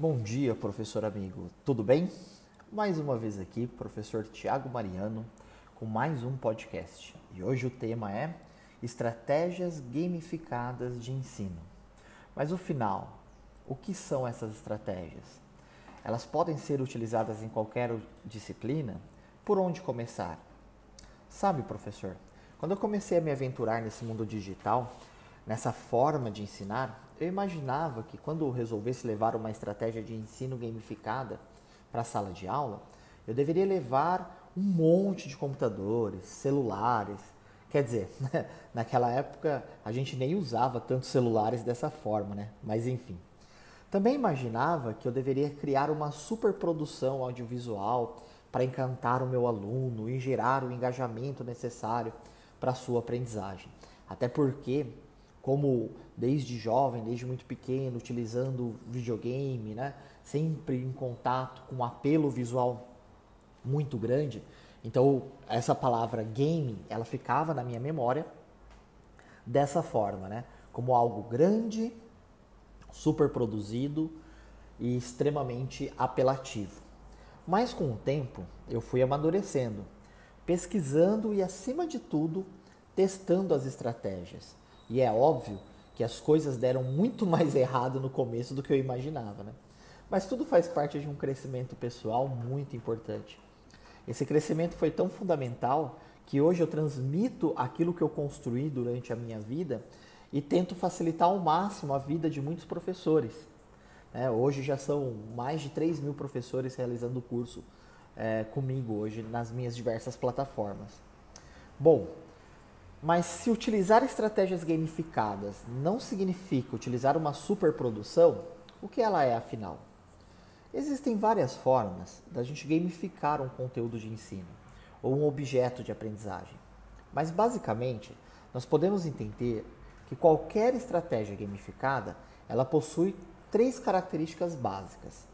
Bom dia, professor amigo. Tudo bem? Mais uma vez aqui, professor Tiago Mariano, com mais um podcast. E hoje o tema é Estratégias gamificadas de ensino. Mas o final, o que são essas estratégias? Elas podem ser utilizadas em qualquer disciplina? Por onde começar? Sabe, professor, quando eu comecei a me aventurar nesse mundo digital, nessa forma de ensinar, eu imaginava que quando eu resolvesse levar uma estratégia de ensino gamificada para a sala de aula, eu deveria levar um monte de computadores, celulares. Quer dizer, naquela época a gente nem usava tantos celulares dessa forma, né? Mas enfim. Também imaginava que eu deveria criar uma superprodução audiovisual para encantar o meu aluno e gerar o engajamento necessário para a sua aprendizagem. Até porque como desde jovem, desde muito pequeno, utilizando videogame, né? sempre em contato com um apelo visual muito grande. Então, essa palavra game, ela ficava na minha memória dessa forma, né? Como algo grande, super produzido e extremamente apelativo. Mas com o tempo, eu fui amadurecendo, pesquisando e, acima de tudo, testando as estratégias. E é óbvio que as coisas deram muito mais errado no começo do que eu imaginava, né? Mas tudo faz parte de um crescimento pessoal muito importante. Esse crescimento foi tão fundamental que hoje eu transmito aquilo que eu construí durante a minha vida e tento facilitar ao máximo a vida de muitos professores. É, hoje já são mais de 3 mil professores realizando o curso é, comigo hoje nas minhas diversas plataformas. Bom, mas se utilizar estratégias gamificadas não significa utilizar uma superprodução, o que ela é afinal? Existem várias formas da gente gamificar um conteúdo de ensino ou um objeto de aprendizagem. Mas basicamente, nós podemos entender que qualquer estratégia gamificada, ela possui três características básicas.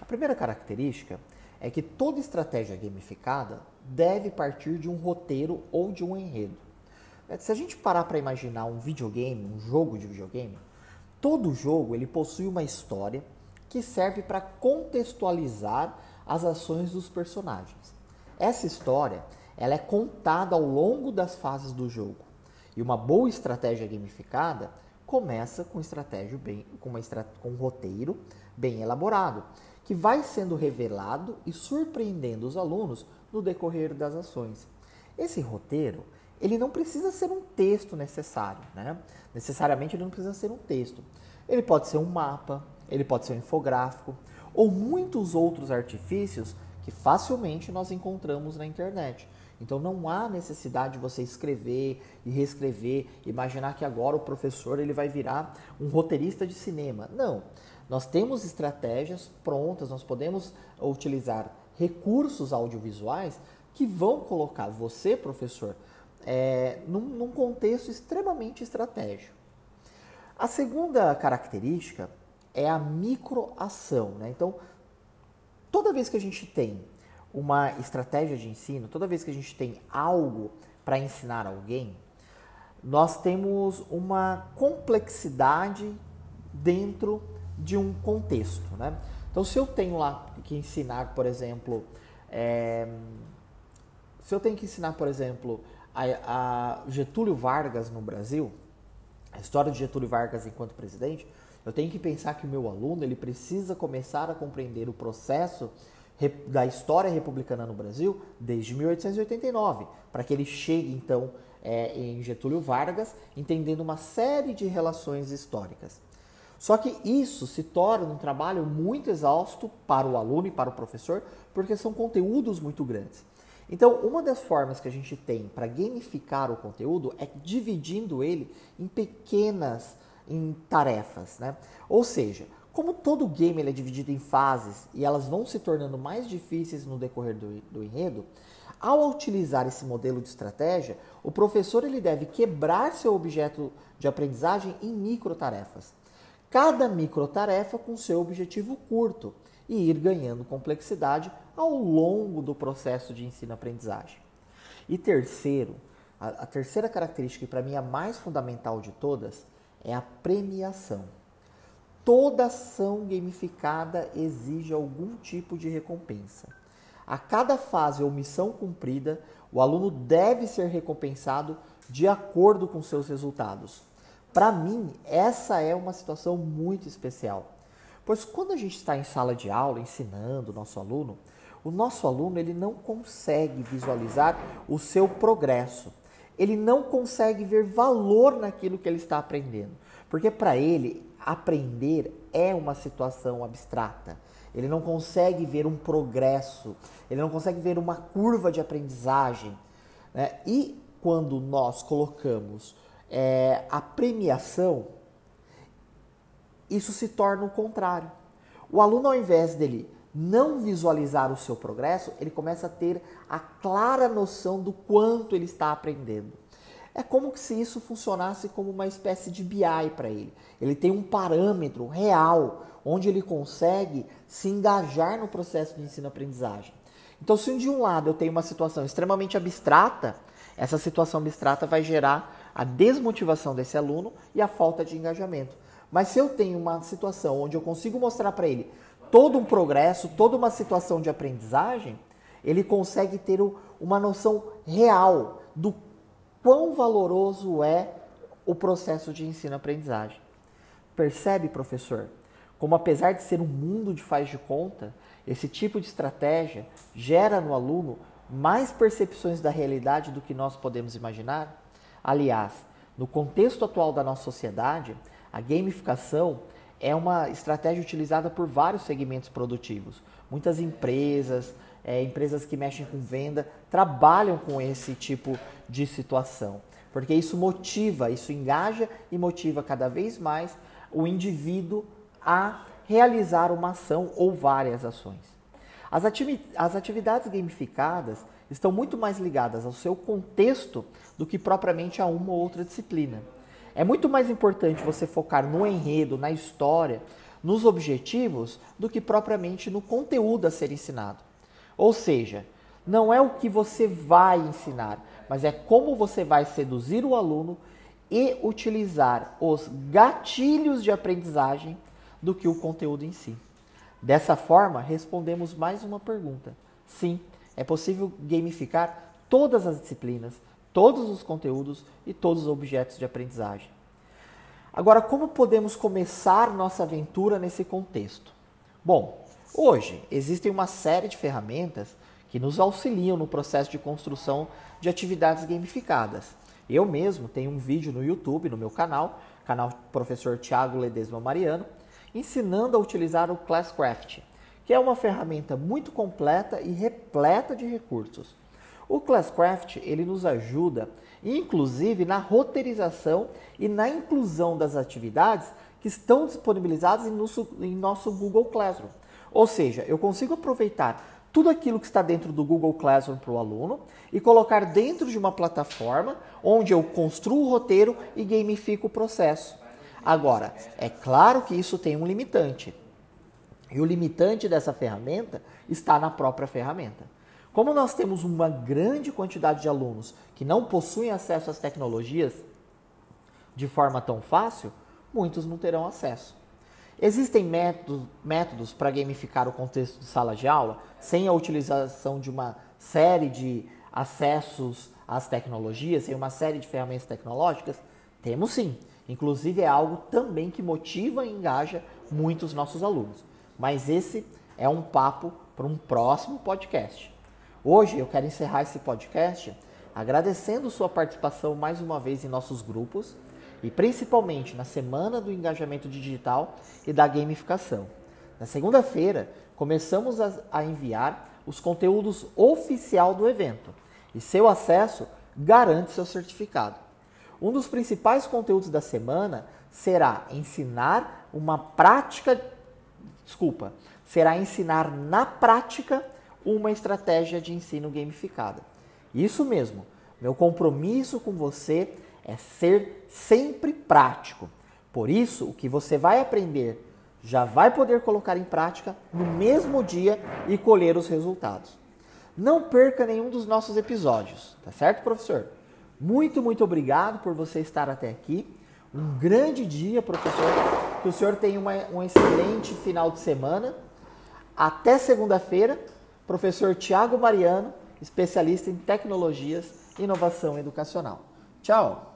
A primeira característica é que toda estratégia gamificada deve partir de um roteiro ou de um enredo. É, se a gente parar para imaginar um videogame, um jogo de videogame, todo jogo ele possui uma história que serve para contextualizar as ações dos personagens. Essa história ela é contada ao longo das fases do jogo. E uma boa estratégia gamificada começa com, estratégia bem, com, uma, com um roteiro bem elaborado, que vai sendo revelado e surpreendendo os alunos no decorrer das ações. Esse roteiro ele não precisa ser um texto necessário, né? Necessariamente ele não precisa ser um texto. Ele pode ser um mapa, ele pode ser um infográfico ou muitos outros artifícios que facilmente nós encontramos na internet. Então não há necessidade de você escrever e reescrever, imaginar que agora o professor ele vai virar um roteirista de cinema. Não. Nós temos estratégias prontas, nós podemos utilizar recursos audiovisuais que vão colocar você, professor, é, num, num contexto extremamente estratégico. A segunda característica é a microação. Né? Então, toda vez que a gente tem uma estratégia de ensino, toda vez que a gente tem algo para ensinar alguém, nós temos uma complexidade dentro de um contexto. Né? Então, se eu tenho lá que ensinar, por exemplo, é, se eu tenho que ensinar, por exemplo, a, a Getúlio Vargas no Brasil, a história de Getúlio Vargas enquanto presidente, eu tenho que pensar que o meu aluno ele precisa começar a compreender o processo da história republicana no Brasil desde 1889, para que ele chegue então é, em Getúlio Vargas entendendo uma série de relações históricas. Só que isso se torna um trabalho muito exausto para o aluno e para o professor, porque são conteúdos muito grandes. Então, uma das formas que a gente tem para gamificar o conteúdo é dividindo ele em pequenas em tarefas, né? Ou seja, como todo game ele é dividido em fases e elas vão se tornando mais difíceis no decorrer do, do enredo, ao utilizar esse modelo de estratégia, o professor ele deve quebrar seu objeto de aprendizagem em micro tarefas. Cada micro tarefa com seu objetivo curto e ir ganhando complexidade ao longo do processo de ensino-aprendizagem. E terceiro, a, a terceira característica, que para mim a mais fundamental de todas, é a premiação. toda ação gamificada exige algum tipo de recompensa. A cada fase ou missão cumprida, o aluno deve ser recompensado de acordo com seus resultados. Para mim, essa é uma situação muito especial. Pois quando a gente está em sala de aula ensinando o nosso aluno, o nosso aluno ele não consegue visualizar o seu progresso. Ele não consegue ver valor naquilo que ele está aprendendo. Porque para ele, aprender é uma situação abstrata. Ele não consegue ver um progresso, ele não consegue ver uma curva de aprendizagem. Né? E quando nós colocamos é, a premiação, isso se torna o contrário. O aluno, ao invés dele não visualizar o seu progresso, ele começa a ter a clara noção do quanto ele está aprendendo. É como se isso funcionasse como uma espécie de BI para ele. Ele tem um parâmetro real onde ele consegue se engajar no processo de ensino-aprendizagem. Então, se de um lado eu tenho uma situação extremamente abstrata, essa situação abstrata vai gerar a desmotivação desse aluno e a falta de engajamento. Mas se eu tenho uma situação onde eu consigo mostrar para ele todo um progresso, toda uma situação de aprendizagem, ele consegue ter uma noção real do quão valoroso é o processo de ensino-aprendizagem. Percebe, professor, como apesar de ser um mundo de faz de conta, esse tipo de estratégia gera no aluno mais percepções da realidade do que nós podemos imaginar? Aliás, no contexto atual da nossa sociedade, a gamificação é uma estratégia utilizada por vários segmentos produtivos. Muitas empresas, é, empresas que mexem com venda, trabalham com esse tipo de situação. Porque isso motiva, isso engaja e motiva cada vez mais o indivíduo a realizar uma ação ou várias ações. As, as atividades gamificadas estão muito mais ligadas ao seu contexto do que propriamente a uma ou outra disciplina. É muito mais importante você focar no enredo, na história, nos objetivos, do que propriamente no conteúdo a ser ensinado. Ou seja, não é o que você vai ensinar, mas é como você vai seduzir o aluno e utilizar os gatilhos de aprendizagem do que o conteúdo em si. Dessa forma, respondemos mais uma pergunta. Sim, é possível gamificar todas as disciplinas, todos os conteúdos e todos os objetos de aprendizagem. Agora, como podemos começar nossa aventura nesse contexto? Bom, hoje existem uma série de ferramentas que nos auxiliam no processo de construção de atividades gamificadas. Eu mesmo tenho um vídeo no YouTube, no meu canal, canal Professor Tiago Ledesma Mariano, ensinando a utilizar o Classcraft, que é uma ferramenta muito completa e repleta de recursos. O Classcraft ele nos ajuda, inclusive, na roteirização e na inclusão das atividades que estão disponibilizadas em nosso, em nosso Google Classroom. Ou seja, eu consigo aproveitar tudo aquilo que está dentro do Google Classroom para o aluno e colocar dentro de uma plataforma onde eu construo o roteiro e gamifico o processo. Agora, é claro que isso tem um limitante. E o limitante dessa ferramenta está na própria ferramenta. Como nós temos uma grande quantidade de alunos que não possuem acesso às tecnologias de forma tão fácil, muitos não terão acesso. Existem métodos, métodos para gamificar o contexto de sala de aula sem a utilização de uma série de acessos às tecnologias, sem uma série de ferramentas tecnológicas? Temos sim. Inclusive é algo também que motiva e engaja muitos nossos alunos. Mas esse é um papo para um próximo podcast. Hoje eu quero encerrar esse podcast agradecendo sua participação mais uma vez em nossos grupos e principalmente na semana do engajamento digital e da gamificação. Na segunda-feira, começamos a, enviar os conteúdos oficial do evento e seu acesso garante seu certificado. Um dos principais conteúdos da semana será ensinar uma prática, desculpa, será ensinar na prática uma estratégia de ensino gamificada. Isso mesmo. Meu compromisso com você é ser sempre prático. Por isso, o que você vai aprender já vai poder colocar em prática no mesmo dia e colher os resultados. Não perca nenhum dos nossos episódios, tá certo, professor? Muito, muito obrigado por você estar até aqui. Um grande dia, professor. Que o senhor tenha uma, um excelente final de semana. Até segunda-feira, professor Tiago Mariano, especialista em tecnologias e inovação educacional. Tchau!